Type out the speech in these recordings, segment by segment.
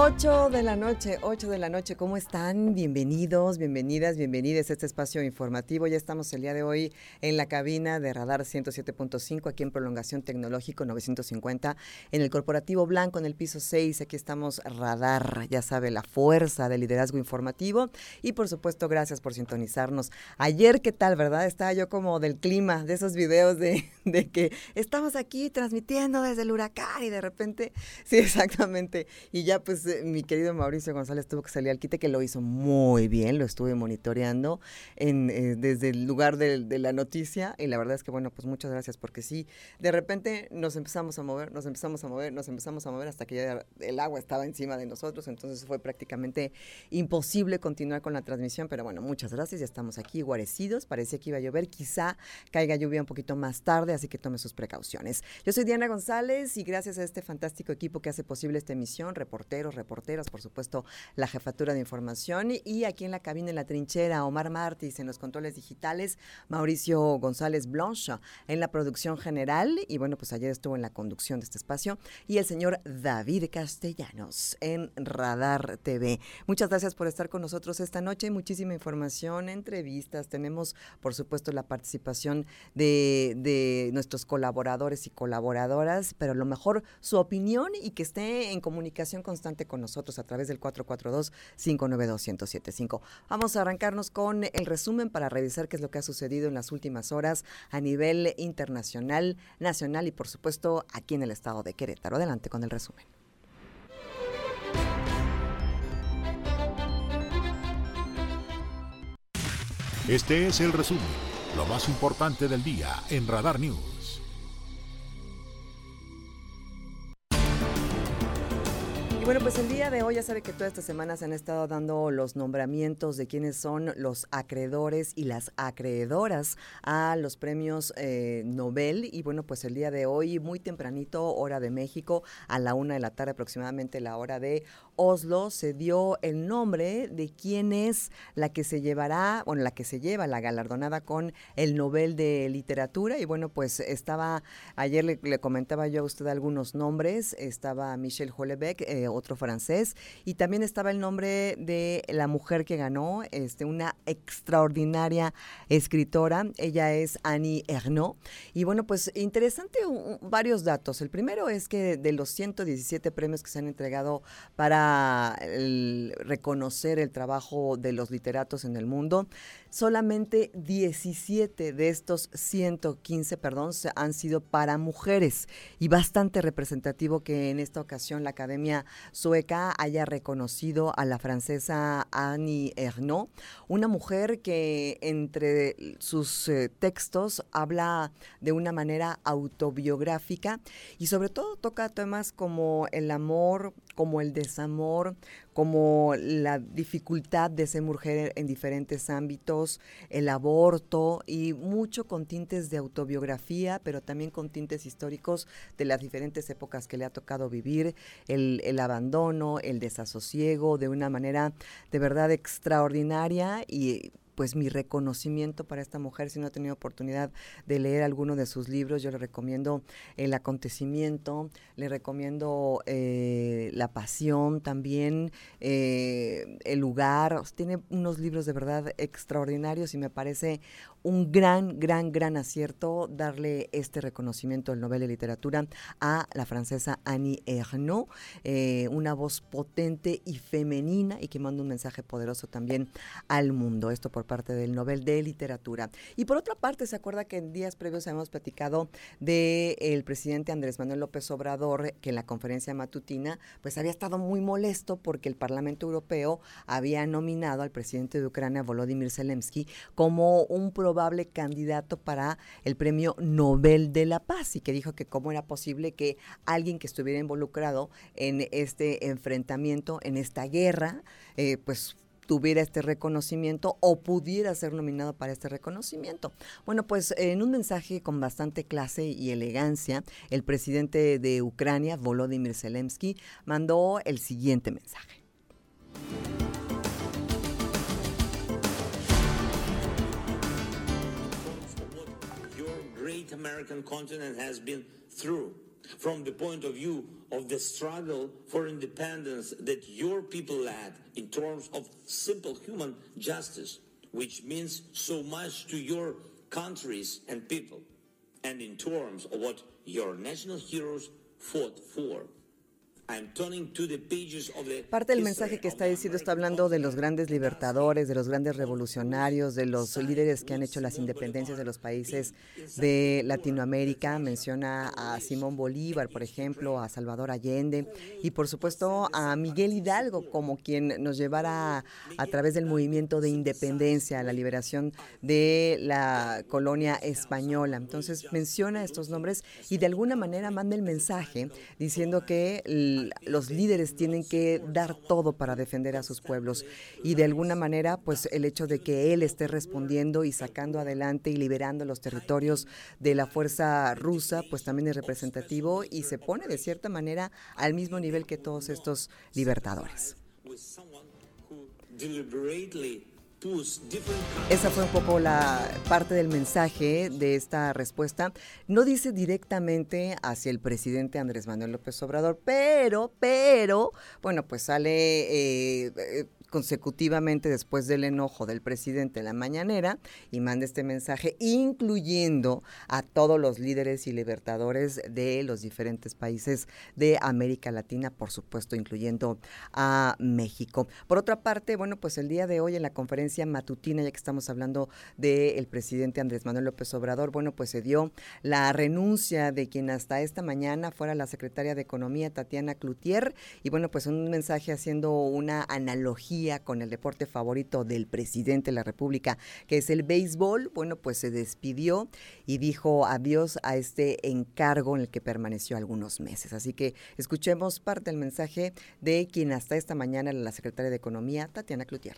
8 de la noche, 8 de la noche. ¿Cómo están? Bienvenidos, bienvenidas, bienvenidas a este espacio informativo. Ya estamos el día de hoy en la cabina de Radar 107.5, aquí en Prolongación Tecnológico 950, en el Corporativo Blanco, en el piso 6. Aquí estamos Radar, ya sabe, la fuerza del liderazgo informativo. Y por supuesto, gracias por sintonizarnos. Ayer, ¿qué tal, verdad? Estaba yo como del clima, de esos videos de, de que estamos aquí transmitiendo desde el huracán y de repente, sí, exactamente. Y ya pues mi querido Mauricio González tuvo que salir al quite, que lo hizo muy bien, lo estuve monitoreando eh, desde el lugar de, de, la noticia y la verdad es que bueno, pues muchas gracias porque sí, de repente nos empezamos a mover, nos empezamos a mover, nos empezamos a mover hasta que ya el agua estaba encima de nosotros, entonces fue prácticamente imposible continuar con la transmisión, pero bueno, muchas gracias, ya estamos aquí guarecidos, parecía que iba a llover, quizá caiga lluvia un poquito más tarde, así que tome sus precauciones. Yo soy Diana González y gracias a este fantástico equipo que hace posible esta emisión, reporteros, reporteras, por supuesto, la jefatura de información. Y aquí en la cabina en la trinchera, Omar Martis en los controles digitales, Mauricio González Blanche en la producción general. Y bueno, pues ayer estuvo en la conducción de este espacio. Y el señor David Castellanos en Radar TV. Muchas gracias por estar con nosotros esta noche, muchísima información, entrevistas, tenemos por supuesto la participación de, de nuestros colaboradores y colaboradoras, pero a lo mejor su opinión y que esté en comunicación constante con nosotros a través del 442-592-1075. Vamos a arrancarnos con el resumen para revisar qué es lo que ha sucedido en las últimas horas a nivel internacional, nacional y por supuesto aquí en el estado de Querétaro. Adelante con el resumen. Este es el resumen, lo más importante del día en Radar News. Bueno, pues el día de hoy ya sabe que toda esta semana se han estado dando los nombramientos de quiénes son los acreedores y las acreedoras a los premios eh, Nobel. Y bueno, pues el día de hoy, muy tempranito, hora de México, a la una de la tarde aproximadamente, la hora de Oslo, se dio el nombre de quién es la que se llevará, bueno, la que se lleva la galardonada con el Nobel de Literatura. Y bueno, pues estaba, ayer le, le comentaba yo a usted algunos nombres, estaba Michel Houellebecq, eh, otro francés, y también estaba el nombre de la mujer que ganó, este, una extraordinaria escritora, ella es Annie Ernaux, y bueno, pues interesante varios datos. El primero es que de los 117 premios que se han entregado para reconocer el trabajo de los literatos en el mundo, solamente 17 de estos 115, perdón, han sido para mujeres, y bastante representativo que en esta ocasión la Academia sueca haya reconocido a la francesa Annie Ernaux, una mujer que entre sus eh, textos habla de una manera autobiográfica y sobre todo toca temas como el amor, como el desamor, como la dificultad de ser mujer en diferentes ámbitos, el aborto y mucho con tintes de autobiografía, pero también con tintes históricos de las diferentes épocas que le ha tocado vivir, el, el abandono, el desasosiego, de una manera de verdad extraordinaria y pues mi reconocimiento para esta mujer. Si no ha tenido oportunidad de leer alguno de sus libros, yo le recomiendo El acontecimiento, le recomiendo eh, La pasión también, eh, El lugar. Tiene unos libros de verdad extraordinarios y me parece un gran, gran, gran acierto darle este reconocimiento del Nobel de Literatura a la francesa Annie Ernaux, eh, una voz potente y femenina y que manda un mensaje poderoso también al mundo. Esto por parte del Nobel de Literatura. Y por otra parte, se acuerda que en días previos hemos platicado del presidente Andrés Manuel López Obrador, que en la conferencia matutina, pues había estado muy molesto porque el Parlamento Europeo había nominado al presidente de Ucrania, Volodymyr Zelensky, como un probable candidato para el premio Nobel de la Paz y que dijo que cómo era posible que alguien que estuviera involucrado en este enfrentamiento, en esta guerra, eh, pues tuviera este reconocimiento o pudiera ser nominado para este reconocimiento. Bueno, pues en un mensaje con bastante clase y elegancia, el presidente de Ucrania, Volodymyr Zelensky, mandó el siguiente mensaje. American continent has been through from the point of view of the struggle for independence that your people led in terms of simple human justice, which means so much to your countries and people, and in terms of what your national heroes fought for. Parte del mensaje que está diciendo está hablando de los grandes libertadores, de los grandes revolucionarios, de los líderes que han hecho las independencias de los países de Latinoamérica. Menciona a Simón Bolívar, por ejemplo, a Salvador Allende y por supuesto a Miguel Hidalgo como quien nos llevara a través del movimiento de independencia, a la liberación de la colonia española. Entonces menciona estos nombres y de alguna manera manda el mensaje diciendo que los líderes tienen que dar todo para defender a sus pueblos y de alguna manera pues el hecho de que él esté respondiendo y sacando adelante y liberando los territorios de la fuerza rusa pues también es representativo y se pone de cierta manera al mismo nivel que todos estos libertadores. Esa fue un poco la parte del mensaje de esta respuesta. No dice directamente hacia el presidente Andrés Manuel López Obrador, pero, pero, bueno, pues sale eh, eh, consecutivamente después del enojo del presidente en la mañanera y manda este mensaje, incluyendo a todos los líderes y libertadores de los diferentes países de América Latina, por supuesto, incluyendo a México. Por otra parte, bueno, pues el día de hoy en la conferencia matutina, ya que estamos hablando del presidente Andrés Manuel López Obrador, bueno, pues se dio la renuncia de quien hasta esta mañana fuera la secretaria de Economía, Tatiana Cloutier, y bueno, pues un mensaje haciendo una analogía con el deporte favorito del presidente de la República, que es el béisbol, bueno, pues se despidió y dijo adiós a este encargo en el que permaneció algunos meses. Así que escuchemos parte del mensaje de quien hasta esta mañana era la secretaria de Economía, Tatiana Cloutier.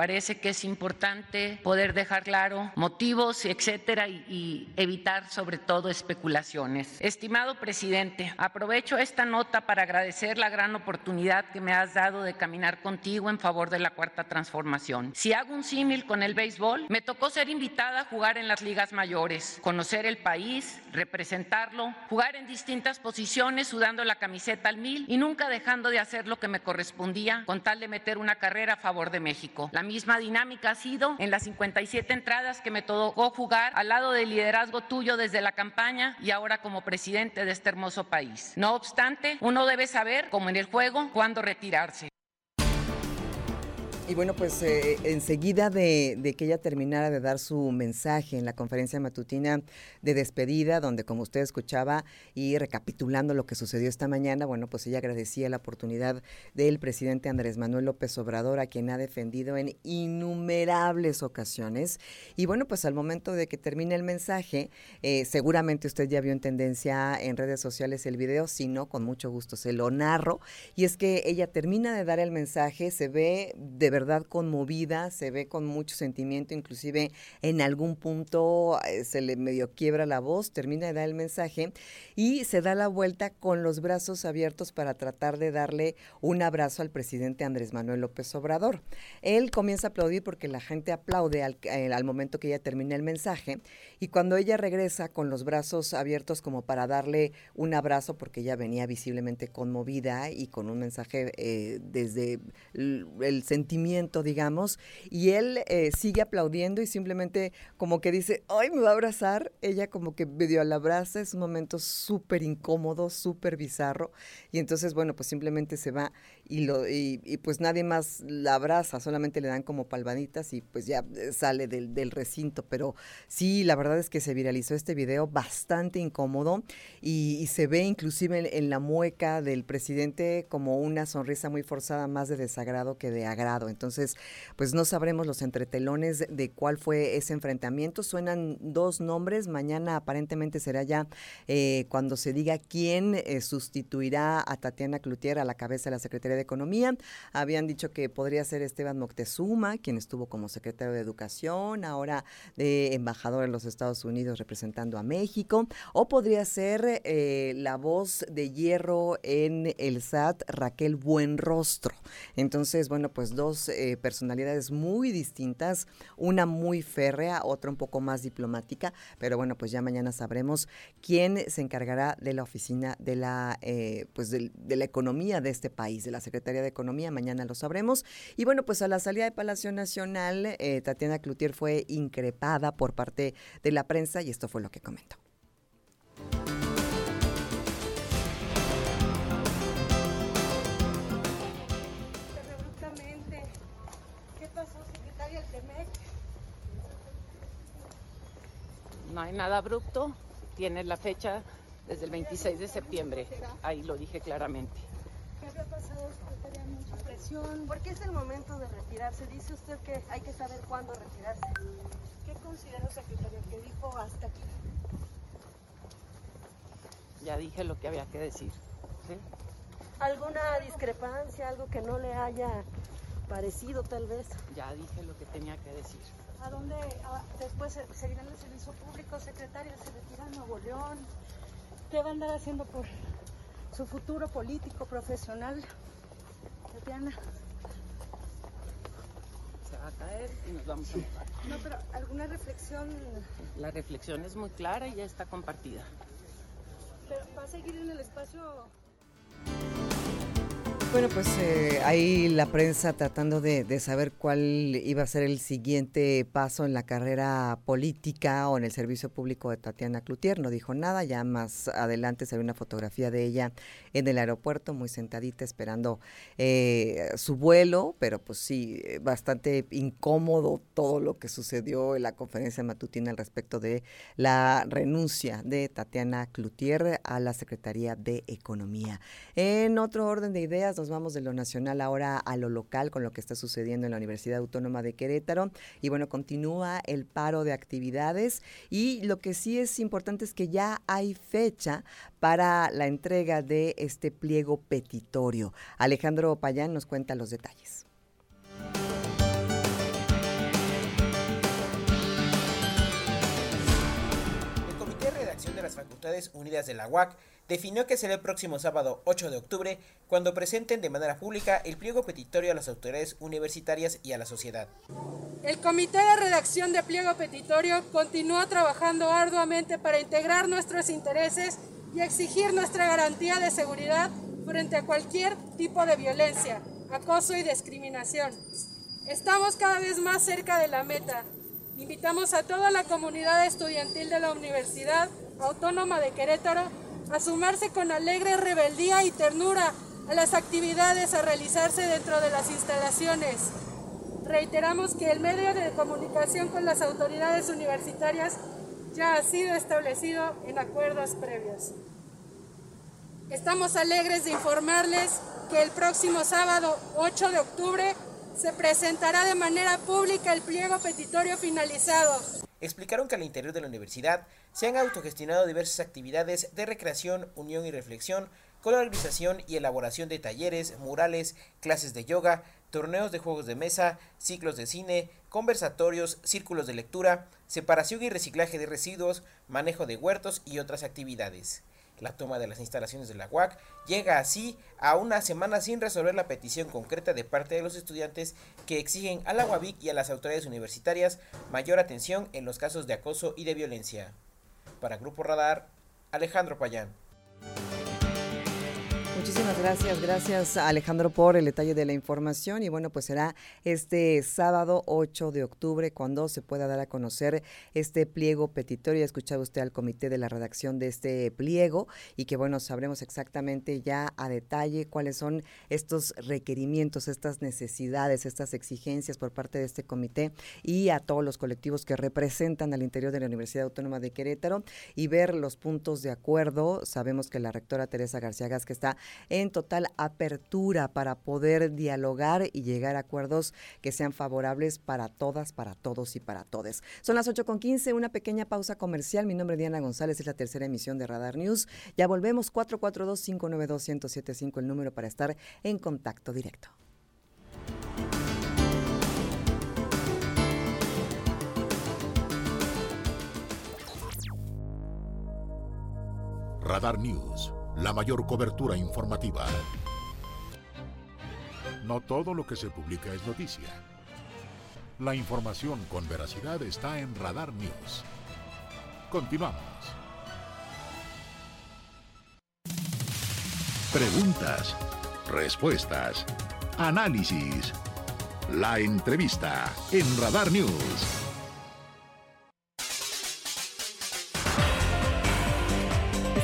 Parece que es importante poder dejar claro motivos, etcétera, y, evitar sobre todo especulaciones. Estimado presidente, aprovecho esta nota para agradecer la gran oportunidad que me has dado de caminar contigo en favor de la cuarta transformación. Si hago un símil con el béisbol, me tocó ser invitada a jugar en las ligas mayores, conocer el país, representarlo, jugar en distintas posiciones sudando la camiseta al mil y nunca dejando de hacer lo que me correspondía con tal de meter una carrera a favor de México. La misma dinámica ha sido en las 57 entradas que me tocó jugar al lado del liderazgo tuyo desde la campaña y ahora como presidente de este hermoso país. No obstante, uno debe saber, como en el juego, cuándo retirarse. Y bueno, pues eh, enseguida de, que ella terminara de dar su mensaje en la conferencia matutina de despedida, donde como usted escuchaba y recapitulando lo que sucedió esta mañana, bueno, pues ella agradecía la oportunidad del presidente Andrés Manuel López Obrador, a quien ha defendido en innumerables ocasiones. Y bueno, pues al momento de que termine el mensaje, eh, seguramente usted ya vio en tendencia en redes sociales el video, si no, con mucho gusto se lo narro. Y es que ella termina de dar el mensaje, se ve de verdad verdad conmovida, se ve con mucho sentimiento, inclusive en algún punto eh, se le medio quiebra la voz, termina de dar el mensaje y se da la vuelta con los brazos abiertos para tratar de darle un abrazo al presidente Andrés Manuel López Obrador. Él comienza a aplaudir porque la gente aplaude al, eh, al momento que ella termina el mensaje y cuando ella regresa con los brazos abiertos como para darle un abrazo porque ella venía visiblemente conmovida y con un mensaje eh, desde el sentimiento digamos, y él eh, sigue aplaudiendo y simplemente como que dice, ay, me va a abrazar, ella como que medio al abraza, es un momento súper incómodo, súper bizarro, y entonces, bueno, pues simplemente se va y, lo, y, pues nadie más la abraza, solamente le dan como palvaditas y pues ya eh, sale del, del recinto, pero sí, la verdad es que se viralizó este video bastante incómodo y, se ve inclusive en, la mueca del presidente como una sonrisa muy forzada, más de desagrado que de agrado. Entonces, pues no sabremos los entretelones de cuál fue ese enfrentamiento. Suenan dos nombres. Mañana aparentemente será ya eh, cuando se diga quién eh, sustituirá a Tatiana Cloutier a la cabeza de la Secretaría de Economía. Habían dicho que podría ser Esteban Moctezuma, quien estuvo como secretario de Educación, ahora de embajador en los Estados Unidos representando a México, o podría ser eh, la voz de hierro en el SAT, Raquel Buenrostro. Entonces, bueno, pues dos eh, personalidades muy distintas, una muy férrea, otra un poco más diplomática, pero bueno, pues ya mañana sabremos quién se encargará de la oficina de la, eh, pues de, la economía de este país, de la Secretaría de Economía, mañana lo sabremos. Y bueno, pues a la salida de Palacio Nacional, Tatiana Cloutier fue increpada por parte de la prensa y esto fue lo que comentó. No hay nada abrupto, tiene la fecha desde el 26 de septiembre, ahí lo dije claramente. ¿Qué había pasado, secretaria? Mucha presión. ¿Por qué es el momento de retirarse? Dice usted que hay que saber cuándo retirarse. ¿Qué considera, secretario, que dijo hasta aquí? Ya dije lo que había que decir. ¿Alguna discrepancia, algo que no le haya parecido tal vez? Ya dije lo que tenía que decir. ¿A dónde después seguirá en el servicio público, secretario? ¿Se retira a Nuevo León? ¿Qué va a andar haciendo por su futuro político, profesional? Tatiana. Se va a caer y nos vamos a mojar. No, pero ¿alguna reflexión? La reflexión es muy clara y ya está compartida. Pero va a seguir en el espacio bueno, pues eh, ahí la prensa tratando de, saber cuál iba a ser el siguiente paso en la carrera política o en el servicio público de Tatiana Cloutier. No dijo nada, ya más adelante se ve una fotografía de ella en el aeropuerto, muy sentadita, esperando eh, su vuelo, pero pues sí, bastante incómodo todo lo que sucedió en la conferencia matutina al respecto de la renuncia de Tatiana Cloutier a la Secretaría de Economía. En otro orden de ideas, nos vamos de lo nacional ahora a lo local con lo que está sucediendo en la Universidad Autónoma de Querétaro. Y bueno, continúa el paro de actividades y lo que sí es importante es que ya hay fecha para la entrega de este pliego petitorio. Alejandro Payán nos cuenta los detalles. De las Facultades Unidas de la UAC definió que será el próximo sábado 8 de octubre cuando presenten de manera pública el pliego petitorio a las autoridades universitarias y a la sociedad. El Comité de Redacción de Pliego Petitorio continúa trabajando arduamente para integrar nuestros intereses y exigir nuestra garantía de seguridad frente a cualquier tipo de violencia, acoso y discriminación. Estamos cada vez más cerca de la meta. Invitamos a toda la comunidad estudiantil de la Universidad Autónoma de Querétaro a sumarse con alegre rebeldía y ternura a las actividades a realizarse dentro de las instalaciones. Reiteramos que el medio de comunicación con las autoridades universitarias ya ha sido establecido en acuerdos previos. Estamos alegres de informarles que el próximo sábado 8 de octubre se presentará de manera pública el pliego petitorio finalizado explicaron que al interior de la universidad se han autogestionado diversas actividades de recreación, unión y reflexión, con la organización y elaboración de talleres, murales, clases de yoga, torneos de juegos de mesa, ciclos de cine, conversatorios, círculos de lectura, separación y reciclaje de residuos, manejo de huertos y otras actividades. La toma de las instalaciones de la UAC llega así a una semana sin resolver la petición concreta de parte de los estudiantes que exigen a la UAVIC y a las autoridades universitarias mayor atención en los casos de acoso y de violencia. Para Grupo Radar, Alejandro Payán. Muchísimas gracias. Gracias Alejandro por el detalle de la información. Y bueno, pues será este sábado 8 de octubre cuando se pueda dar a conocer este pliego petitorio. Ha escuchado usted al comité de la redacción de este pliego y que bueno, sabremos exactamente ya a detalle cuáles son estos requerimientos, estas necesidades, estas exigencias por parte de este comité y a todos los colectivos que representan al interior de la Universidad Autónoma de Querétaro y ver los puntos de acuerdo. Sabemos que la rectora Teresa García que está en total apertura para poder dialogar y llegar a acuerdos que sean favorables para todas, para todos y para todes. Son las 8.15, una pequeña pausa comercial. Mi nombre es Diana González, es la tercera emisión de Radar News. Ya volvemos, 442-592-1075, el número para estar en contacto directo. Radar News la mayor cobertura informativa. No todo lo que se publica es noticia. La información con veracidad está en Radar News. Continuamos. Preguntas, respuestas, análisis. La entrevista en Radar News.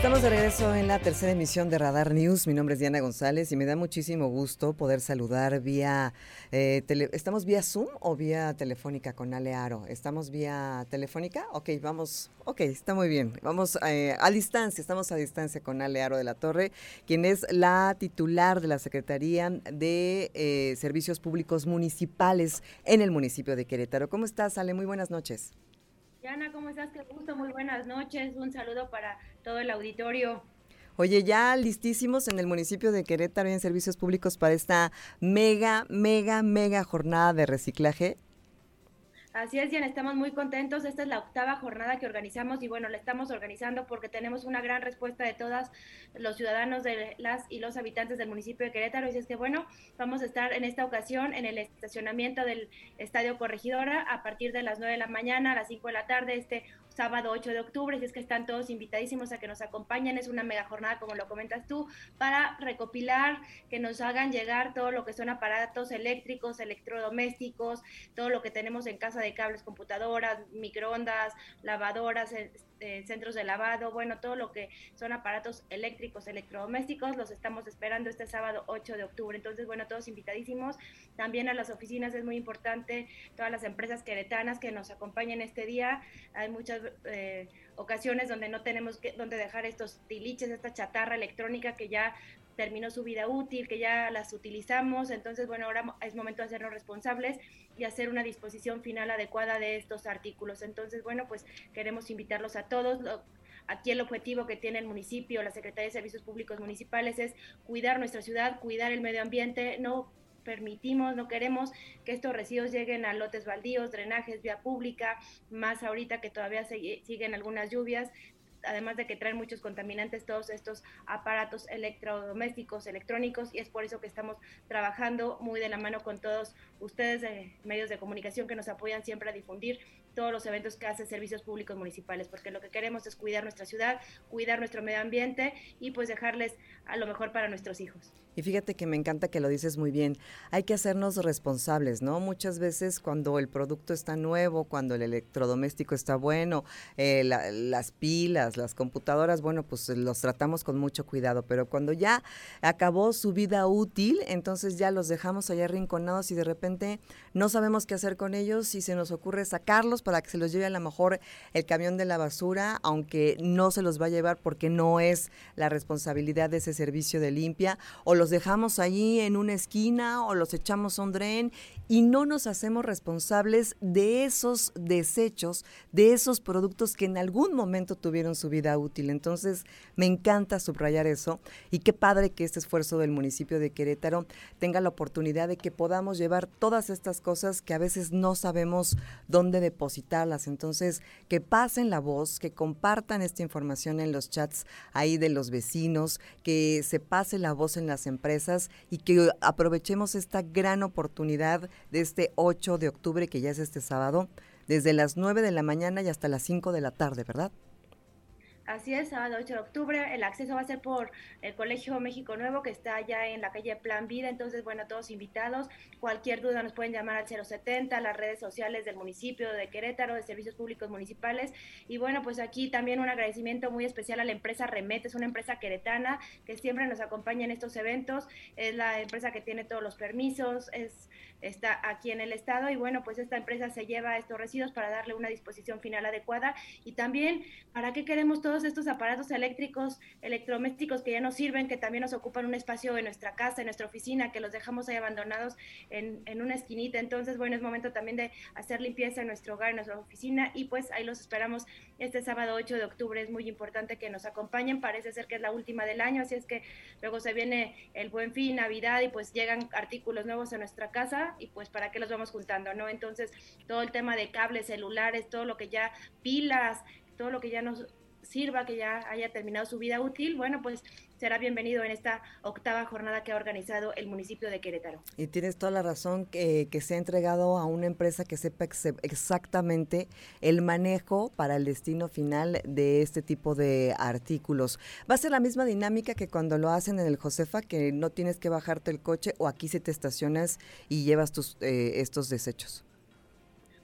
Estamos de regreso en la tercera emisión de Radar News. Mi nombre es Diana González y me da muchísimo gusto poder saludar vía. Eh, ¿Estamos vía Zoom o vía telefónica con Ale Aro? ¿Estamos vía telefónica? Ok, vamos. Ok, está muy bien. Vamos eh, a distancia, estamos a distancia con Ale Aro de la Torre, quien es la titular de la Secretaría de eh, Servicios Públicos Municipales en el municipio de Querétaro. ¿Cómo estás, Ale? Muy buenas noches. Ana, ¿cómo estás? Qué gusto, muy buenas noches. Un saludo para todo el auditorio. Oye, ya listísimos en el municipio de Querétaro y en servicios públicos para esta mega, mega, mega jornada de reciclaje. Así es, Diana, estamos muy contentos. Esta es la octava jornada que organizamos y bueno, la estamos organizando porque tenemos una gran respuesta de todos los ciudadanos de las y los habitantes del municipio de Querétaro. Y es que bueno, vamos a estar en esta ocasión en el estacionamiento del Estadio Corregidora a partir de las 9 de la mañana a las 5 de la tarde. Este sábado 8 de octubre, si es que están todos invitadísimos a que nos acompañen, es una mega jornada como lo comentas tú, para recopilar, que nos hagan llegar todo lo que son aparatos eléctricos, electrodomésticos, todo lo que tenemos en casa de cables, computadoras, microondas, lavadoras, eh, centros de lavado, bueno, todo lo que son aparatos eléctricos, electrodomésticos, los estamos esperando este sábado 8 de octubre. Entonces, bueno, todos invitadísimos. También a las oficinas es muy importante, todas las empresas queretanas que nos acompañen este día. Hay muchas eh, ocasiones donde no tenemos que, donde dejar estos tiliches, esta chatarra electrónica que ya terminó su vida útil, que ya las utilizamos. Entonces, bueno, ahora es momento de hacernos responsables y hacer una disposición final adecuada de estos artículos. Entonces, bueno, pues queremos invitarlos a todos. Aquí el objetivo que tiene el municipio, la Secretaría de Servicios Públicos Municipales es cuidar nuestra ciudad, cuidar el medio ambiente, no permitimos, no queremos que estos residuos lleguen a lotes baldíos, drenajes, vía pública, más ahorita que todavía siguen algunas lluvias además de que traen muchos contaminantes todos estos aparatos electrodomésticos, electrónicos, y es por eso que estamos trabajando muy de la mano con todos ustedes, eh, medios de comunicación que nos apoyan siempre a difundir todos los eventos que hace Servicios Públicos Municipales, porque lo que queremos es cuidar nuestra ciudad, cuidar nuestro medio ambiente y pues dejarles a lo mejor para nuestros hijos. Y fíjate que me encanta que lo dices muy bien. Hay que hacernos responsables, ¿no? Muchas veces cuando el producto está nuevo, cuando el electrodoméstico está bueno, eh, las pilas, las computadoras, bueno, pues los tratamos con mucho cuidado. Pero cuando ya acabó su vida útil, entonces ya los dejamos allá arrinconados y de repente no sabemos qué hacer con ellos y se nos ocurre sacarlos para que se los lleve a lo mejor el camión de la basura, aunque no se los va a llevar porque no es la responsabilidad de ese servicio de limpia, o los dejamos allí en una esquina o los echamos a un dren y no nos hacemos responsables de esos desechos, de esos productos que en algún momento tuvieron su vida útil. Entonces, me encanta subrayar eso y qué padre que este esfuerzo del municipio de Querétaro tenga la oportunidad de que podamos llevar todas estas cosas que a veces no sabemos dónde Entonces, que pasen la voz, que compartan esta información en los chats ahí de los vecinos, que se pase la voz en las empresas y que aprovechemos esta gran oportunidad de este 8 de octubre, que ya es este sábado, desde las 9 de la mañana y hasta las 5 de la tarde, ¿verdad? Así es, sábado 8 de octubre. El acceso va a ser por el Colegio México Nuevo, que está allá en la calle Plan Vida. Entonces, bueno, todos invitados. Cualquier duda nos pueden llamar al 070, las redes sociales del municipio de Querétaro, de Servicios Públicos Municipales. Y bueno, pues aquí también un agradecimiento muy especial a la empresa Remet, es una empresa queretana que siempre nos acompaña en estos eventos. Es la empresa que tiene todos los permisos, es está aquí en el estado y bueno, pues esta empresa se lleva estos residuos para darle una disposición final adecuada y también para qué queremos todos estos aparatos eléctricos, electrodomésticos que ya nos sirven, que también nos ocupan un espacio en nuestra casa, en nuestra oficina, que los dejamos ahí abandonados en, en una esquinita. Entonces, bueno, es momento también de hacer limpieza en nuestro hogar, en nuestra oficina y pues ahí los esperamos este sábado 8 de octubre. Es muy importante que nos acompañen, parece ser que es la última del año, así es que luego se viene el buen fin, Navidad y pues llegan artículos nuevos a nuestra casa y pues para qué los vamos juntando, ¿no? Entonces, todo el tema de cables, celulares, todo lo que ya pilas, todo lo que ya nos sirva, que ya haya terminado su vida útil, bueno, pues será bienvenido en esta octava jornada que ha organizado el municipio de Querétaro. Y tienes toda la razón que, que se ha entregado a una empresa que sepa exactamente el manejo para el destino final de este tipo de artículos. Va a ser la misma dinámica que cuando lo hacen en el Josefa, que no tienes que bajarte el coche o aquí si te estacionas y llevas tus eh, estos desechos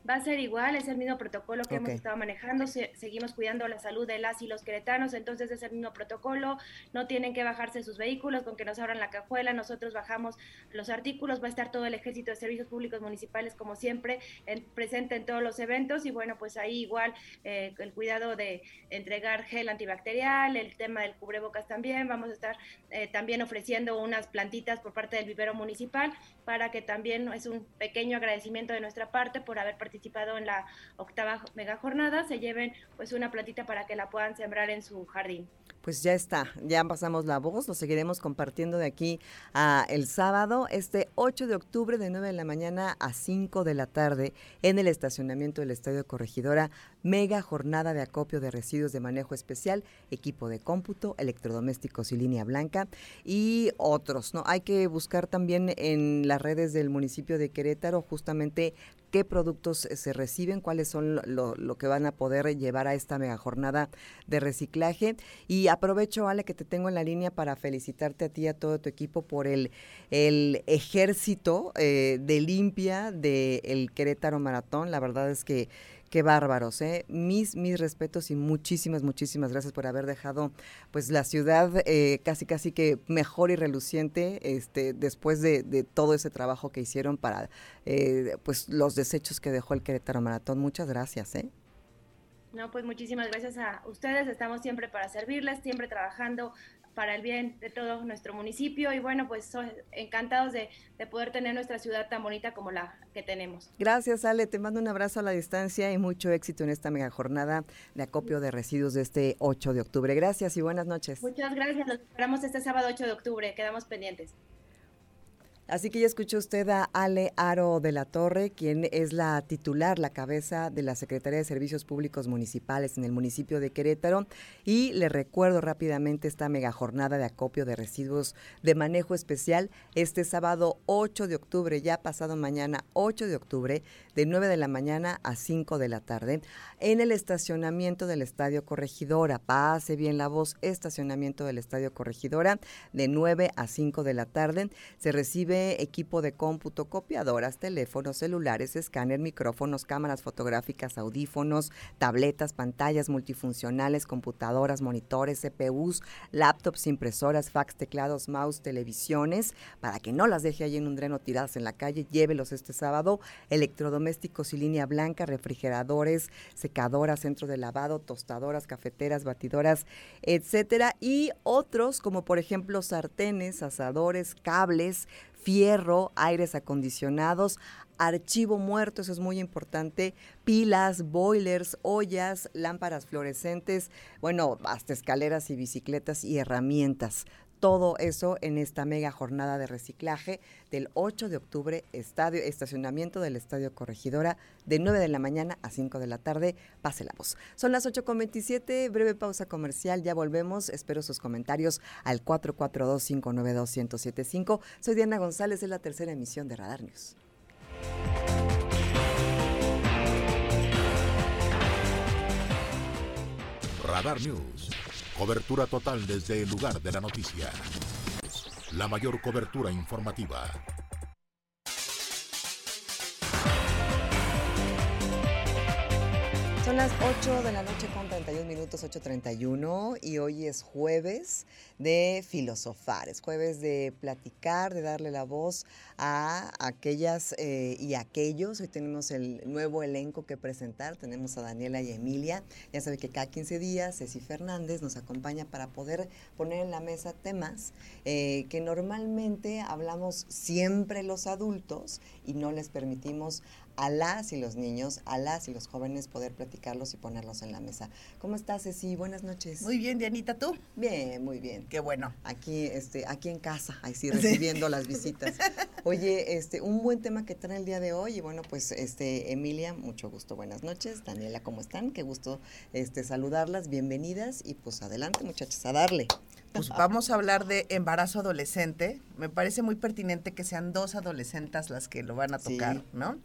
va a ser igual, es el mismo protocolo que hemos estado manejando, seguimos cuidando la salud de las y los queretanos, entonces es el mismo protocolo, no tienen que bajarse sus vehículos, con que nos abran la cajuela, nosotros bajamos los artículos, va a estar todo el ejército de servicios públicos municipales como siempre presente en todos los eventos y bueno, pues ahí igual eh, el cuidado de entregar gel antibacterial, el tema del cubrebocas también, vamos a estar eh, también ofreciendo unas plantitas por parte del vivero municipal para que también es un pequeño agradecimiento de nuestra parte por haber participado participado en la octava mega jornada se lleven pues una plantita para que la puedan sembrar en su jardín. Pues ya está, ya pasamos la voz, lo seguiremos compartiendo de aquí a el sábado, este 8 de octubre de 9 de la mañana a 5 de la tarde en el estacionamiento del Estadio Corregidora, mega jornada de acopio de residuos de manejo especial, equipo de cómputo, electrodomésticos y línea blanca y otros, ¿no? Hay que buscar también en las redes del municipio de Querétaro justamente qué productos se reciben, cuáles son lo, que van a poder llevar a esta mega jornada de reciclaje. Y aprovecho, Ale, que te tengo en la línea para felicitarte a ti y a todo tu equipo por el, el ejército eh, de limpia del Querétaro Maratón. La verdad es que Qué bárbaros, ¿eh? Mis, mis respetos y muchísimas, muchísimas gracias por haber dejado pues la ciudad eh, casi, casi que mejor y reluciente este, después de, todo ese trabajo que hicieron para eh, pues los desechos que dejó el Querétaro Maratón. Muchas gracias, ¿eh? No, pues muchísimas gracias a ustedes. Estamos siempre para servirles, siempre trabajando para el bien de todo nuestro municipio y bueno, pues son encantados de, poder tener nuestra ciudad tan bonita como la que tenemos. Gracias, Ale. Te mando un abrazo a la distancia y mucho éxito en esta mega jornada de acopio de residuos de este 8 de octubre. Gracias y buenas noches. Muchas gracias. Nos esperamos este sábado 8 de octubre. Quedamos pendientes. Así que ya escuchó usted a Ale Aro de la Torre, quien es la titular, la cabeza de la Secretaría de Servicios Públicos Municipales en el municipio de Querétaro. Y le recuerdo rápidamente esta mega jornada de acopio de residuos de manejo especial este sábado 8 de octubre, ya pasado mañana 8 de octubre, de 9 de la mañana a 5 de la tarde, en el estacionamiento del Estadio Corregidora. Pase bien la voz, estacionamiento del Estadio Corregidora, de 9 a 5 de la tarde. Se recibe equipo de cómputo, copiadoras, teléfonos, celulares, escáner, micrófonos, cámaras fotográficas, audífonos, tabletas, pantallas multifuncionales, computadoras, monitores, CPUs, laptops, impresoras, fax, teclados, mouse, televisiones, para que no las deje ahí en un dreno tiradas en la calle, llévelos este sábado, electrodomésticos y línea blanca, refrigeradores, secadoras, centro de lavado, tostadoras, cafeteras, batidoras, etcétera, y otros como por ejemplo sartenes, asadores, cables, fierro, aires acondicionados, archivo muerto, eso es muy importante, pilas, boilers, ollas, lámparas fluorescentes, bueno, hasta escaleras y bicicletas y herramientas todo eso en esta mega jornada de reciclaje del 8 de octubre, estadio, estacionamiento del Estadio Corregidora, de 9 de la mañana a 5 de la tarde. Pase la voz. Son las 8.27, breve pausa comercial, ya volvemos. Espero sus comentarios al 442-592-1075. Soy Diana González, es la tercera emisión de Radar News. Radar News. Cobertura total desde el lugar de la noticia. La mayor cobertura informativa. Son las 8 de la noche con 31 minutos, 8.31 y hoy es jueves de filosofar, es jueves de platicar, de darle la voz a aquellas eh, y aquellos. Hoy tenemos el nuevo elenco que presentar, tenemos a Daniela y Emilia. Ya sabe que cada 15 días Ceci Fernández nos acompaña para poder poner en la mesa temas eh, que normalmente hablamos siempre los adultos y no les permitimos a las y los niños, a las y los jóvenes poder platicarlos y ponerlos en la mesa. ¿Cómo estás, Ceci? Buenas noches. Muy bien, Dianita, ¿tú? Bien, muy bien. Qué bueno. Aquí, este, aquí en casa, ahí sí, recibiendo las visitas. Oye, este, un buen tema que trae el día de hoy, y bueno, pues, este, Emilia, mucho gusto, buenas noches. Daniela, ¿cómo están? Qué gusto, este, saludarlas, bienvenidas, y pues adelante, muchachos, a darle. Pues vamos a hablar de embarazo adolescente. Me parece muy pertinente que sean dos adolescentes las que lo van a tocar, Sí. ¿no?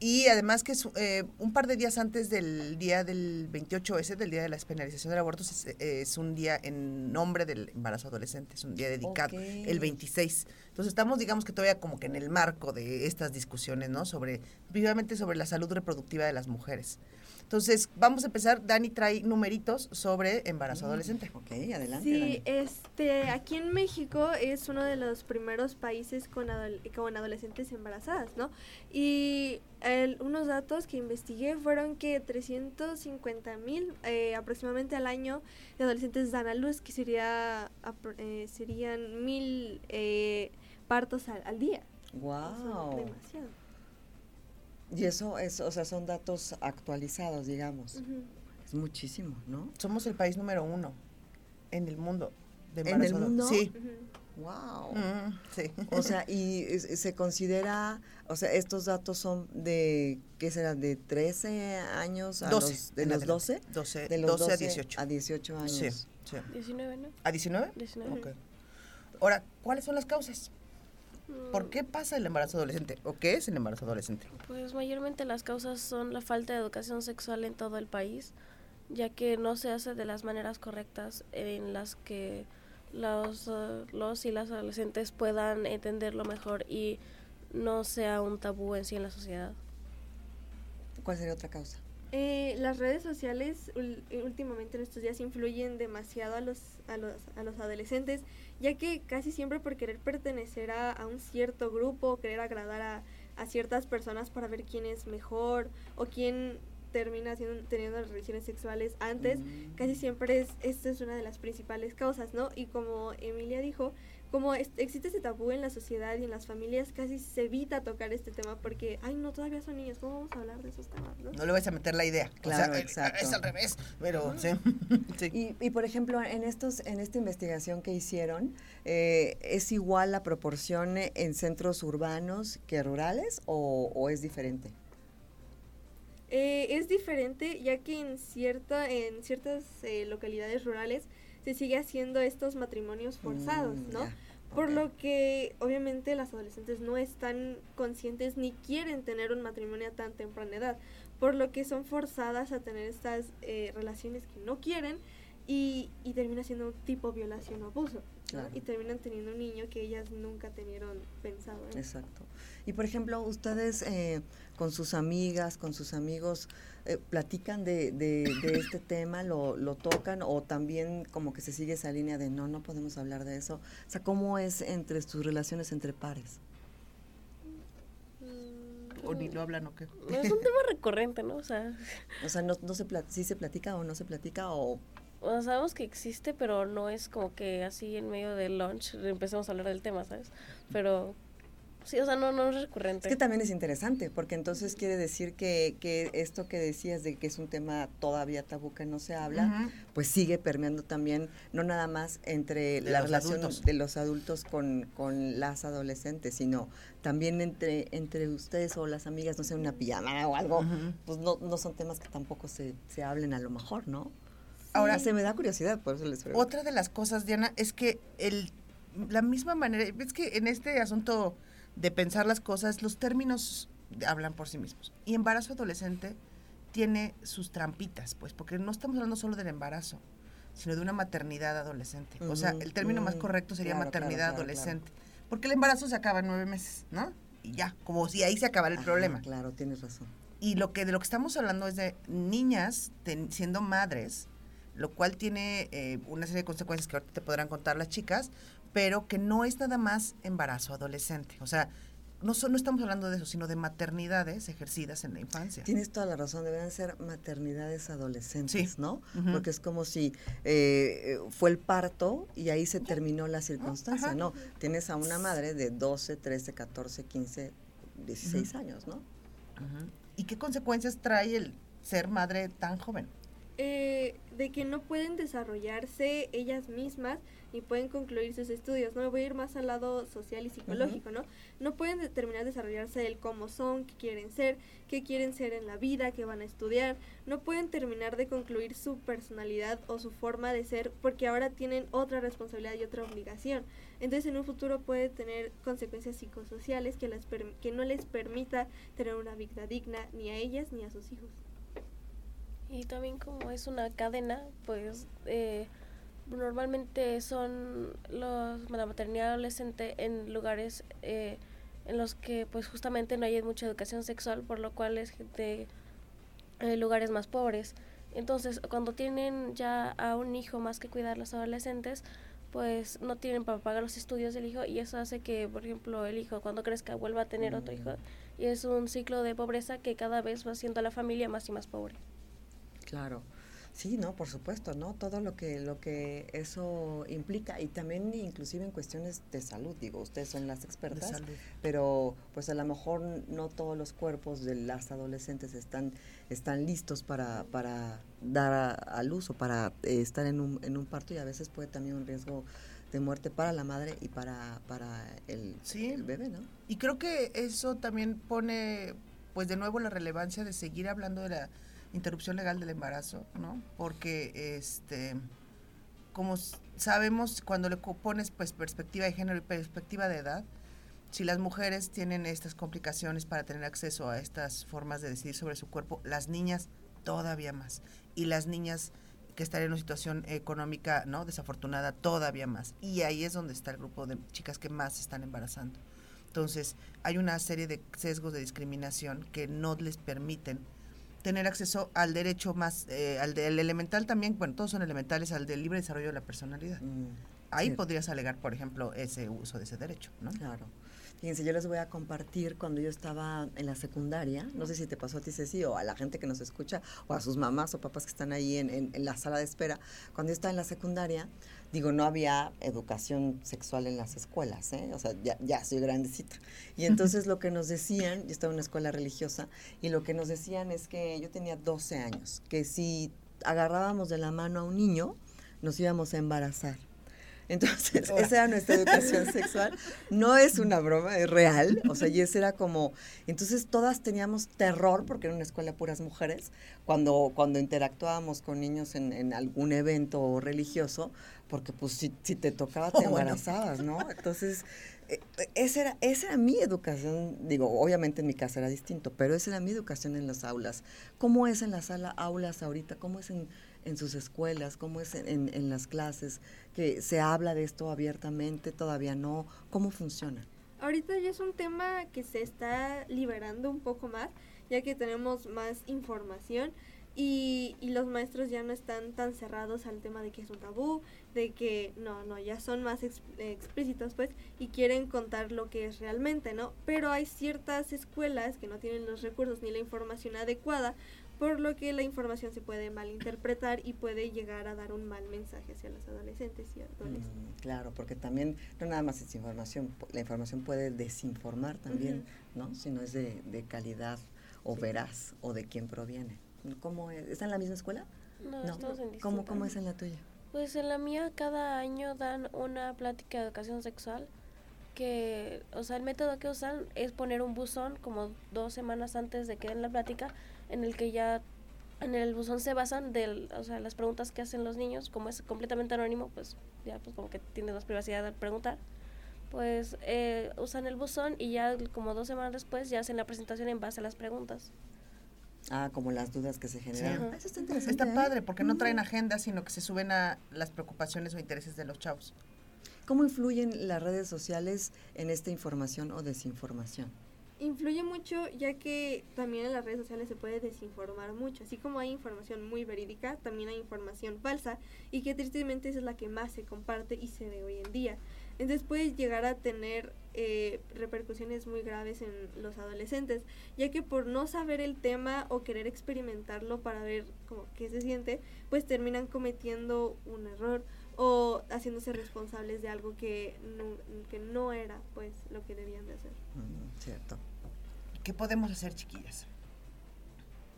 Y además que es, eh, un par de días antes del día del 28S, del día de la despenalización del aborto, es, es un día en nombre del embarazo adolescente, es un día dedicado, el 26. Entonces estamos, digamos que todavía como que en el marco de estas discusiones, ¿no? Sobre, vivamente sobre la salud reproductiva de las mujeres. Entonces, vamos a empezar. Dani trae numeritos sobre embarazo adolescente. Ok, adelante. Sí, Dani. este, aquí en México es uno de los primeros países con, adol- con adolescentes embarazadas, ¿no? Y el- unos datos que investigué fueron que 350 mil eh, aproximadamente al año de adolescentes dan a luz, que sería, apro- eh, serían mil eh, partos al, al día. Eso Wow. es demasiado. Y eso es, o sea, son datos actualizados, digamos. Ujú. Es muchísimo, ¿no? Somos el país número uno en el mundo. De ¿En el mundo? Sí. Ujú. Wow. Mm, sí. O sea, y se considera, o sea, estos datos son de, ¿qué será? ¿De 13 años a 12. los, de los adelante. 12? 12, De los 12 a 12 18. A 18 años. Sí, sí. 19, ¿no? ¿A 19? 19. Ok. Ahora, ¿cuáles son las causas? ¿Por qué pasa el embarazo adolescente? ¿O qué es el embarazo adolescente? Pues mayormente las causas son la falta de educación sexual en todo el país, ya que no se hace de las maneras correctas en las que los, eh, los y las adolescentes puedan entenderlo mejor y no sea un tabú en sí en la sociedad. ¿Cuál sería otra causa? Eh, las redes sociales eh, últimamente en estos días influyen demasiado a los, a los, a los adolescentes, ya que casi siempre por querer pertenecer a, a un cierto grupo, querer agradar a, a ciertas personas para ver quién es mejor o quién termina haciendo, teniendo relaciones sexuales antes, Mm. casi siempre es, esta es una de las principales causas, ¿no? Y como Emilia dijo, como es- existe ese tabú en la sociedad y en las familias, casi se evita tocar este tema porque, ay, no, todavía son niños, ¿cómo vamos a hablar de esos temas, no? No le vais a meter la idea. Claro, o sea, exacto. es al revés, pero sí. sí. Y, y, por ejemplo, en estos, en esta investigación que hicieron, eh, ¿es igual la proporción en centros urbanos que rurales o, o es diferente? Eh, es diferente ya que en cierta en ciertas eh, localidades rurales se sigue haciendo estos matrimonios forzados, Mm, ¿no? Por lo que obviamente las adolescentes no están conscientes ni quieren tener un matrimonio a tan temprana edad, por lo que son forzadas a tener estas eh, relaciones que no quieren y, y termina siendo un tipo violación o abuso. Y terminan teniendo un niño que ellas nunca tenieron pensado. ¿no? Exacto. Y por ejemplo, ustedes eh, con sus amigas, con sus amigos, eh, platican de, de, de este tema, lo, lo tocan o también como que se sigue esa línea de no, no podemos hablar de eso. O sea, ¿cómo es entre sus relaciones entre pares? O ni lo hablan o qué. Es un tema recurrente, ¿no? O sea, O sea, no, no se pla- ¿sí se platica o no se platica o o sea, sabemos que existe, pero no es como que así en medio del lunch empecemos a hablar del tema, ¿sabes? Pero sí, o sea, no, no es recurrente. Es que también es interesante, porque entonces quiere decir que, que esto que decías de que es un tema todavía tabú que no se habla, pues sigue permeando también, no nada más entre De la relación adultos. de los adultos con, con las adolescentes, sino también entre, entre ustedes o las amigas, no sé, una pijama o algo, pues no, no son temas que tampoco se, se hablen a lo mejor, ¿no? Ahora, se me da curiosidad, por eso les pregunto. Otra de las cosas, Diana, es que el, la misma manera, es que en este asunto de pensar las cosas, los términos hablan por sí mismos. Y embarazo adolescente tiene sus trampitas, pues, porque no estamos hablando solo del embarazo, sino de una maternidad adolescente. O sea, el término más correcto sería maternidad adolescente. Porque el embarazo se acaba en nueve meses, ¿no? Y ya, como si ahí se acabara el problema. Claro, tienes razón. Y lo que de lo que estamos hablando es de niñas siendo madres, lo cual tiene eh, una serie de consecuencias que ahorita te podrán contar las chicas, pero que no es nada más embarazo adolescente. O sea, no, no estamos hablando de eso, sino de maternidades ejercidas en la infancia. Tienes toda la razón, deben ser maternidades adolescentes, ¿no? Porque es como si eh, fue el parto y ahí se terminó la circunstancia, ¿no? Tienes a una madre de 12, 13, 14, 15, 16 años, ¿no? ¿Y qué consecuencias trae el ser madre tan joven? Eh, de que no pueden desarrollarse ellas mismas ni pueden concluir sus estudios, ¿no? Me voy a ir más al lado social y psicológico, ¿no? No pueden determinar desarrollarse el cómo son, qué quieren ser, qué quieren ser en la vida, qué van a estudiar, no pueden terminar de concluir su personalidad o su forma de ser porque ahora tienen otra responsabilidad y otra obligación. Entonces en un futuro puede tener consecuencias psicosociales que, las que no les permita tener una vida digna ni a ellas ni a sus hijos. Y también como es una cadena, pues eh, normalmente son los, la maternidad adolescente en lugares eh, en los que pues justamente no hay mucha educación sexual, por lo cual es de eh, lugares más pobres. Entonces, cuando tienen ya a un hijo más que cuidar los adolescentes, pues no tienen para pagar los estudios del hijo y eso hace que, por ejemplo, el hijo cuando crezca vuelva a tener otro hijo y es un ciclo de pobreza que cada vez va haciendo a la familia más y más pobre. Claro. Sí, no, por supuesto, ¿no? Todo lo que lo que eso implica y también inclusive en cuestiones de salud, digo, ustedes son las expertas, pero pues a lo mejor no todos los cuerpos de las adolescentes están están listos para para dar a, luz o para eh, estar en un, en un parto y a veces puede también un riesgo de muerte para la madre y para para el, el bebé, ¿no? Y creo que eso también pone pues de nuevo la relevancia de seguir hablando de la interrupción legal del embarazo, ¿no? Porque, este, como sabemos, cuando le pones pues, perspectiva de género y perspectiva de edad, si las mujeres tienen estas complicaciones para tener acceso a estas formas de decidir sobre su cuerpo, las niñas todavía más. Y las niñas que están en una situación económica no desafortunada todavía más. Y ahí es donde está el grupo de chicas que más se están embarazando. Entonces, hay una serie de sesgos de discriminación que no les permiten tener acceso al derecho más, eh, al del elemental también, bueno, todos son elementales, al del libre desarrollo de la personalidad. Mm, Ahí podrías alegar, por ejemplo, ese uso de ese derecho, ¿no? Claro. Fíjense, yo les voy a compartir cuando yo estaba en la secundaria, no sé si te pasó a ti, Ceci, o a la gente que nos escucha, o a sus mamás o papás que están ahí en, en la sala de espera. Cuando yo estaba en la secundaria, digo, no había educación sexual en las escuelas, ¿eh? o sea, ya, ya soy grandecita. Y entonces lo que nos decían, yo estaba en una escuela religiosa, y lo que nos decían es que yo tenía 12 años, que si agarrábamos de la mano a un niño, nos íbamos a embarazar. Entonces, esa era nuestra educación sexual. No es una broma, es real. O sea, y ese era como. Entonces, todas teníamos terror, porque era una escuela de puras mujeres, cuando, cuando interactuábamos con niños en, en algún evento religioso, porque pues si, si te tocaba te embarazabas, ¿no? Entonces, eh, esa, era, esa era mi educación, digo, obviamente en mi casa era distinto, pero esa era mi educación en las aulas. ¿Cómo es en las aulas ahorita? ¿Cómo es en, en sus escuelas? ¿Cómo es en, en, las clases? ¿Que se habla de esto abiertamente? ¿Todavía no? ¿Cómo funciona? Ahorita ya es un tema que se está liberando un poco más, ya que tenemos más información y, y, los maestros ya no están tan cerrados al tema de que es un tabú, de que no, no, ya son más explícitos pues y quieren contar lo que es realmente, ¿no? Pero hay ciertas escuelas que no tienen los recursos ni la información adecuada, por lo que la información se puede malinterpretar y puede llegar a dar un mal mensaje hacia los adolescentes y adolescentes. Mm, claro, porque también no nada más es información, la información puede desinformar también, ¿no? Si no es de, de calidad o veraz o de quién proviene. ¿Cómo es? ¿Está en la misma escuela? No, Estamos en ¿Cómo, ¿Cómo es en la tuya? Pues en la mía cada año dan una plática de educación sexual que, o sea, el método que usan es poner un buzón como dos semanas antes de que den la plática en el que ya en el buzón se basan de o sea, las preguntas que hacen los niños, como es completamente anónimo, pues ya pues como que tiene más privacidad de preguntar. Pues eh, usan el buzón y ya como dos semanas después ya hacen la presentación en base a las preguntas. Ah, como las dudas que se generan. Eso está interesante. Está ¿eh? padre, porque no traen agenda, sino que se suben a las preocupaciones o intereses de los chavos. ¿Cómo influyen las redes sociales en esta información o desinformación? Influye mucho ya que también en las redes sociales se puede desinformar mucho. Así como hay información muy verídica, también hay información falsa y que tristemente esa es la que más se comparte y se ve hoy en día. Entonces puede llegar a tener eh, repercusiones muy graves en los adolescentes, ya que por no saber el tema o querer experimentarlo para ver cómo, qué se siente, pues terminan cometiendo un error o haciéndose responsables de algo que no, que no era pues lo que debían de hacer. Mm, cierto. ¿Qué podemos hacer, chiquillas?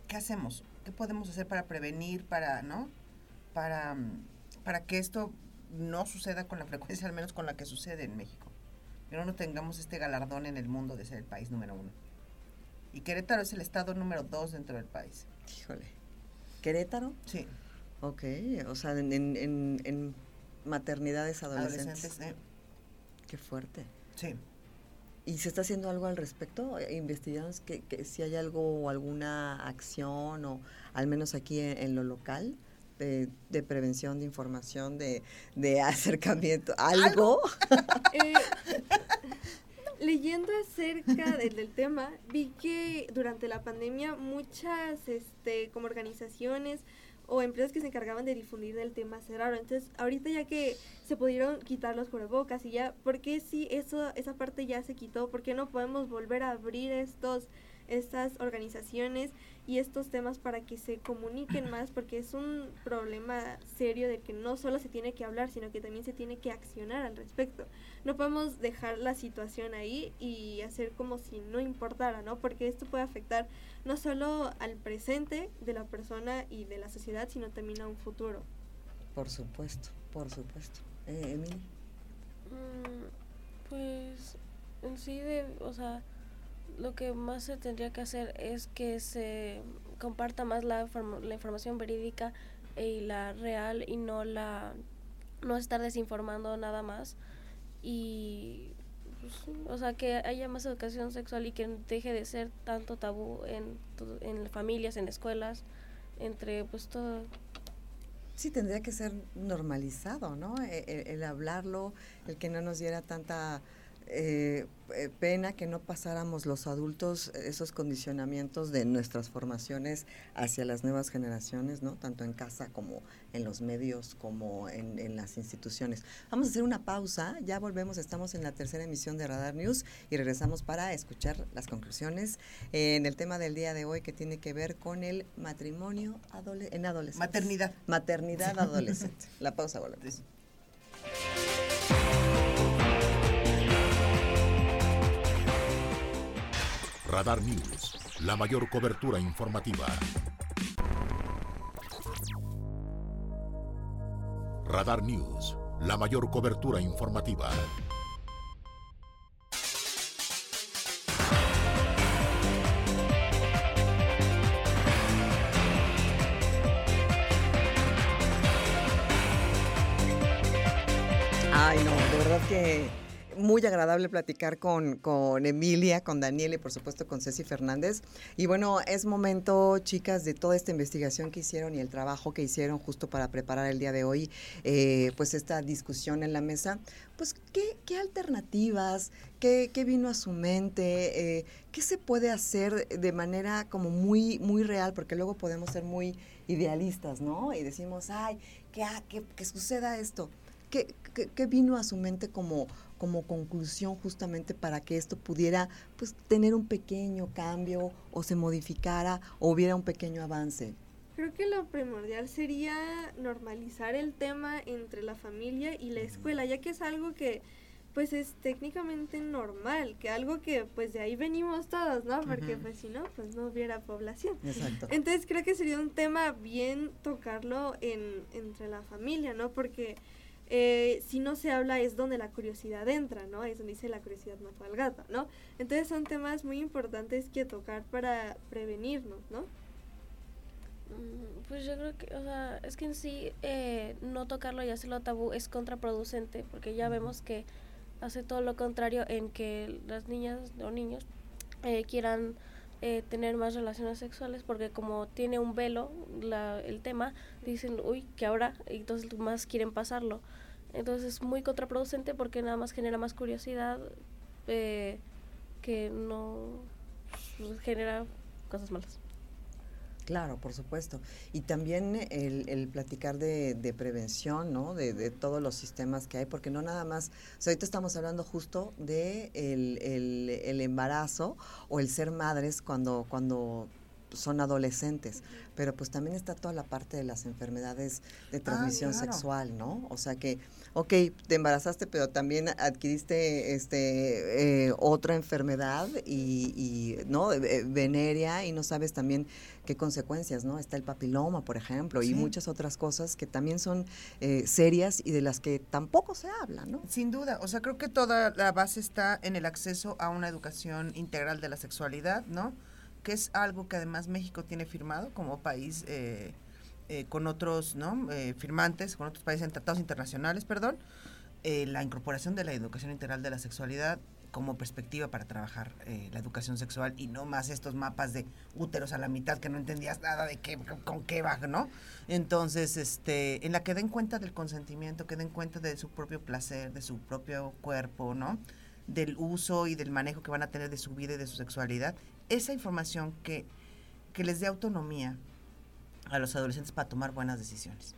¿Qué hacemos? ¿Qué podemos hacer para prevenir, para, ¿no? Para, mm, para que esto no suceda con la frecuencia, al menos con la que sucede en México. Que no tengamos este galardón en el mundo de ser el país número uno. Y Querétaro es el estado número dos dentro del país. Híjole. ¿Querétaro? Sí. Ok, o sea, en, en, en maternidades adolescentes. Adolescentes, eh. Qué fuerte. Sí. ¿Y se está haciendo algo al respecto? ¿Investigamos que, que si hay algo o alguna acción o al menos aquí en lo local? de, prevención, de información, de, de acercamiento, algo. Eh, leyendo acerca del, tema, vi que durante la pandemia muchas este, como organizaciones o empresas que se encargaban de difundir el tema cerraron. Entonces, ahorita ya que se pudieron quitar los cubrebocas y ya, ¿por qué si eso, esa parte ya se quitó? ¿Por qué no podemos volver a abrir estos, estas organizaciones y estos temas para que se comuniquen más, porque es un problema serio de que no solo se tiene que hablar, sino que también se tiene que accionar al respecto. No podemos dejar la situación ahí y hacer como si no importara, ¿no? Porque esto puede afectar no solo al presente de la persona y de la sociedad, sino también a un futuro. Por supuesto, por supuesto. Eh, Emily. Mm, pues en sí, de, o sea, lo que más se tendría que hacer es que se comparta más la, la información verídica y la real y no la no estar desinformando nada más y pues, o sea que haya más educación sexual y que deje de ser tanto tabú en, en familias en escuelas entre pues todo Sí, tendría que ser normalizado, ¿no? E, e, el hablarlo, el que no nos diera tanta eh, eh, pena que no pasáramos los adultos esos condicionamientos de nuestras formaciones hacia las nuevas generaciones, ¿no? Tanto en casa como en los medios, como en, las instituciones. Vamos a hacer una pausa, ya volvemos, estamos en la tercera emisión de Radar News y regresamos para escuchar las conclusiones en el tema del día de hoy que tiene que ver con el matrimonio en adolescentes. Maternidad. Maternidad adolescente. la pausa, volvemos. Radar News, la mayor cobertura informativa. Radar News, la mayor cobertura informativa. Ay, no, de verdad que muy agradable platicar con, con Emilia, con Daniel y por supuesto con Ceci Fernández. Y bueno, es momento, chicas, de toda esta investigación que hicieron y el trabajo que hicieron justo para preparar el día de hoy, eh, pues esta discusión en la mesa. Pues, ¿qué, qué alternativas, qué, vino a su mente, eh, qué se puede hacer de manera como muy, muy real, porque luego podemos ser muy idealistas, ¿no? Y decimos, ay, que, ah, que, que suceda esto. ¿Qué, qué, qué vino a su mente como, como conclusión justamente para que esto pudiera pues tener un pequeño cambio o se modificara o hubiera un pequeño avance? Creo que lo primordial sería normalizar el tema entre la familia y la escuela, ya que es algo que pues es técnicamente normal, que algo que pues de ahí venimos todos, ¿no? Porque pues si no, pues no hubiera población. Exacto. Entonces creo que sería un tema bien tocarlo en, entre la familia, ¿no? Porque eh, si no se habla es donde la curiosidad entra, ¿no? Es donde dice la curiosidad mató al gato, ¿no? Entonces son temas muy importantes que tocar para prevenirnos, ¿no? Mm, pues yo creo que, o sea, es que en sí eh, no tocarlo y hacerlo tabú es contraproducente, porque ya vemos que hace todo lo contrario en que las niñas o niños eh, quieran eh, tener más relaciones sexuales porque como tiene un velo la, el tema, dicen, uy, que ahora, y entonces más quieren pasarlo. Entonces es muy contraproducente porque nada más genera más curiosidad eh, que no pues, genera cosas malas. Claro, por supuesto. Y también el, platicar de, prevención, ¿no? De, todos los sistemas que hay, porque no nada más, o sea, ahorita estamos hablando justo de el, el, embarazo o el ser madres cuando, cuando son adolescentes, pero pues también está toda la parte de las enfermedades de ah, transmisión sexual, ¿no? O sea que ok, te embarazaste, pero también adquiriste este eh, otra enfermedad y, no veneria y no sabes también qué consecuencias, ¿no? Está el papiloma, por ejemplo, y muchas otras cosas que también son eh, serias y de las que tampoco se habla, ¿no? Sin duda, o sea, creo que toda la base está en el acceso a una educación integral de la sexualidad, ¿no? Que es algo que además México tiene firmado como país. Eh, eh, con otros ¿no? Eh, firmantes, con otros países en tratados internacionales, perdón, eh, la incorporación de la educación integral de la sexualidad como perspectiva para trabajar la educación sexual y no más estos mapas de úteros a la mitad que no entendías nada de qué, con qué va, ¿no? Entonces, este, en la que den cuenta del consentimiento, que den cuenta de su propio placer, de su propio cuerpo, ¿no? Del uso y del manejo que van a tener de su vida y de su sexualidad. Esa información que, que les dé autonomía, a los adolescentes para tomar buenas decisiones.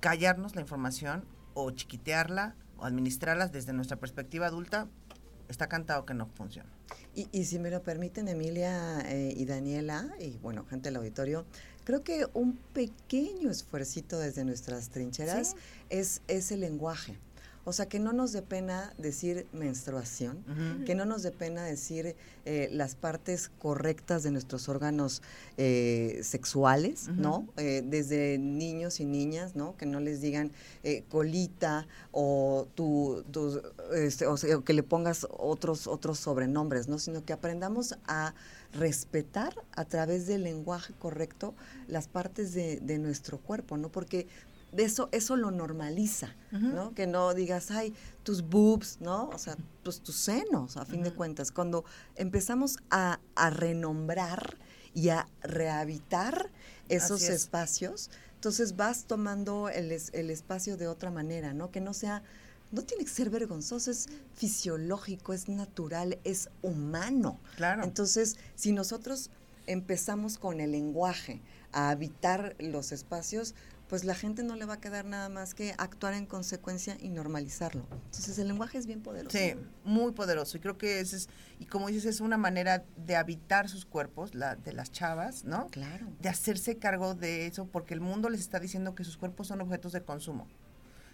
Callarnos la información o chiquitearla o administrarlas desde nuestra perspectiva adulta está cantado que no funciona. Y, si me lo permiten, Emilia eh, y Daniela, y bueno, gente del auditorio, creo que un pequeño esfuercito desde nuestras trincheras es, es el lenguaje. O sea, que no nos dé pena decir menstruación, que no nos dé pena decir eh, las partes correctas de nuestros órganos eh, sexuales, ¿no? Eh, desde niños y niñas, ¿no? Que no les digan colita o, tu, este, o, sea, que le pongas otros, otros sobrenombres, ¿no? Sino que aprendamos a respetar a través del lenguaje correcto las partes de, de nuestro cuerpo, ¿no? Porque eso, eso lo normaliza, ¿no? Que no digas, ay, tus boobs, ¿no? O sea, pues tus senos, a fin de cuentas. Cuando empezamos a, renombrar y a rehabitar esos espacios, entonces vas tomando el, el espacio de otra manera, ¿no? Que no sea no tiene que ser vergonzoso, es fisiológico, es natural, es humano. Claro. Entonces, si nosotros empezamos con el lenguaje a habitar los espacios, pues la gente no le va a quedar nada más que actuar en consecuencia y normalizarlo. Entonces el lenguaje es bien poderoso. Sí, muy poderoso. Y creo que ese es, y como dices, es una manera de habitar sus cuerpos, la de las chavas, ¿no? Claro. De hacerse cargo de eso, porque el mundo les está diciendo que sus cuerpos son objetos de consumo.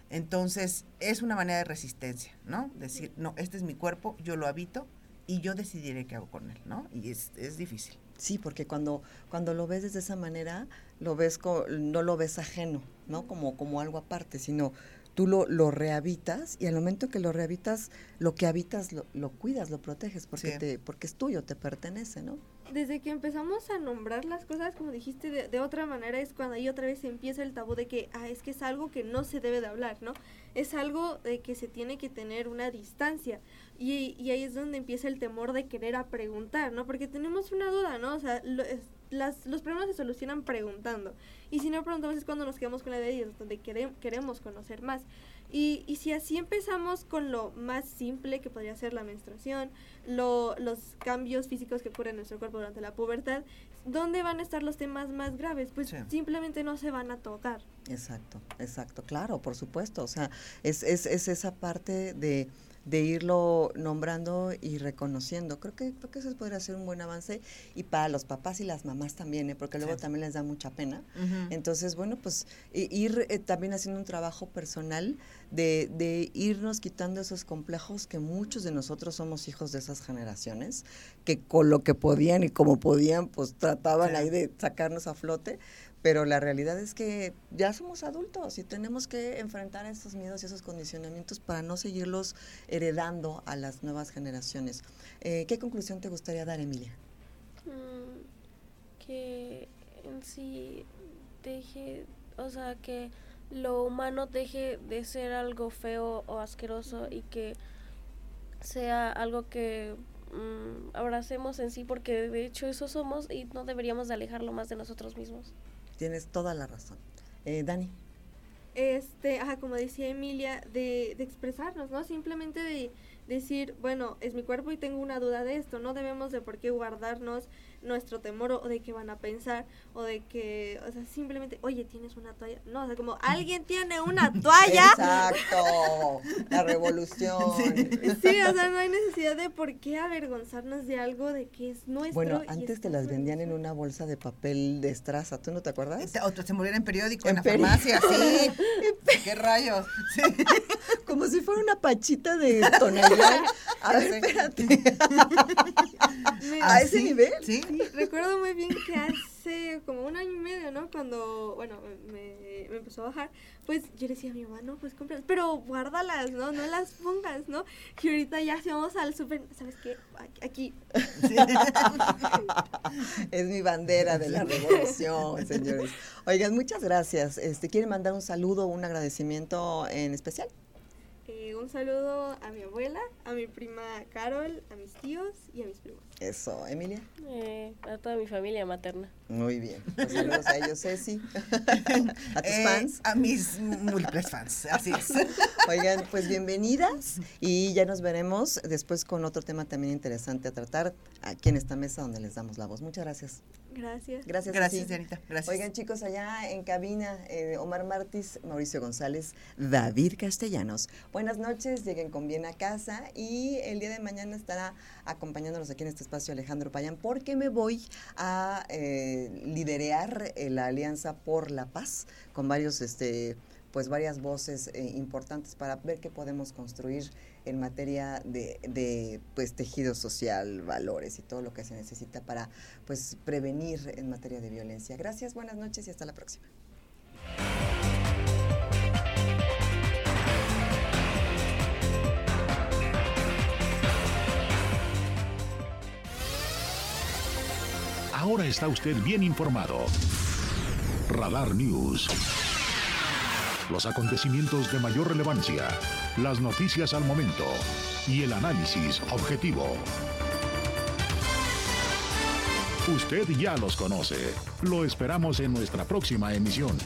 Entonces, es una manera de resistencia, ¿no? Decir, no, este es mi cuerpo, yo lo habito y yo decidiré qué hago con él, ¿no? Y es, es difícil. Sí, porque cuando, cuando lo ves de esa manera, lo ves no lo ves ajeno, ¿no? Como, como algo aparte, sino tú lo, lo rehabitas y al momento que lo rehabitas, lo que habitas lo, lo cuidas, lo proteges, porque, te, porque es tuyo, te pertenece, ¿no? Desde que empezamos a nombrar las cosas, como dijiste, de, de, otra manera, es cuando ahí otra vez empieza el tabú de que, ah, es que es algo que no se debe de hablar, ¿no? Es algo de que se tiene que tener una distancia. Y, y ahí es donde empieza el temor de querer a preguntar, ¿no? Porque tenemos una duda, ¿no? O sea, las, los problemas se solucionan preguntando. Y si no preguntamos es cuando nos quedamos con la idea donde queremos conocer más. Y, y si así empezamos con lo más simple que podría ser la menstruación, lo, los cambios físicos que ocurren en nuestro cuerpo durante la pubertad, ¿dónde van a estar los temas más graves? Pues simplemente no se van a tocar. Exacto, exacto, claro, por supuesto. O sea, es, es, es esa parte de de irlo nombrando y reconociendo. Creo que, creo que eso podría ser un buen avance y para los papás y las mamás también, ¿eh? porque luego también les da mucha pena. Entonces, bueno, pues ir eh, también haciendo un trabajo personal de, de, irnos quitando esos complejos que muchos de nosotros somos hijos de esas generaciones, que con lo que podían y como podían, pues trataban ahí de sacarnos a flote, pero la realidad es que ya somos adultos y tenemos que enfrentar esos miedos y esos condicionamientos para no seguirlos heredando a las nuevas generaciones. Eh, ¿Qué conclusión te gustaría dar, Emilia? Mm, que en sí deje, o sea, que lo humano deje de ser algo feo o asqueroso y que sea algo que mm, abracemos en sí porque de hecho eso somos y no deberíamos de alejarlo más de nosotros mismos. Tienes toda la razón. Eh, Dani. Este, ajá, como decía Emilia, de, de expresarnos, ¿no? Simplemente de decir, bueno, es mi cuerpo y tengo una duda de esto, no debemos de por qué guardarnos nuestro temor o de qué van a pensar o de que, o sea, simplemente, oye, tienes una toalla. No, o sea, como alguien tiene una toalla. Exacto, la revolución. Sí. o sea, no hay necesidad de por qué avergonzarnos de algo de que es nuestro. Bueno, antes te las vendían en una bolsa de papel de estraza, ¿tú no te acuerdas? O se movían en periódico, en, la farmacia, sí. ¿Qué rayos? Como si fuera una pachita de tonalidad. A ver, espérate. ¿A ese nivel? Sí. Recuerdo muy bien que hace como un año y medio, ¿no? Cuando, bueno, me, me empezó a bajar, pues yo le decía a mi mamá, no, pues cómpralas, pero guárdalas, ¿no? No las pongas, ¿no? Y ahorita ya si vamos al súper, ¿sabes qué? Aquí. es mi bandera de la revolución, señores. Oigan, muchas gracias. Este, ¿Quieren mandar un saludo un agradecimiento en especial? Eh, un saludo a mi abuela, a mi prima Carol, a mis tíos y a mis primos. Eso, Emilia. Eh, a toda mi familia materna. Muy bien. Pues saludos a ellos, Ceci. a tus Eh, fans. A mis múltiples fans, así es. Oigan, pues bienvenidas y ya nos veremos después con otro tema también interesante a tratar aquí en esta mesa donde les damos la voz. Muchas gracias. Gracias. Gracias. Gracias. Dianita, gracias. Oigan, chicos, allá en cabina, eh, Omar Martis, Mauricio González, David Castellanos. Buenas noches, lleguen con bien a casa y el día de mañana estará acompañándonos aquí en este espacio Alejandro Payán porque me voy a eh, eh, la Alianza por la Paz con varios, este, pues varias voces eh, importantes para ver qué podemos construir en materia de, de, pues tejido social, valores y todo lo que se necesita para pues prevenir en materia de violencia. Gracias, buenas noches y hasta la próxima. Ahora está usted bien informado. Radar News. Los acontecimientos de mayor relevancia, las noticias al momento y el análisis objetivo. Usted ya los conoce. Lo esperamos en nuestra próxima emisión.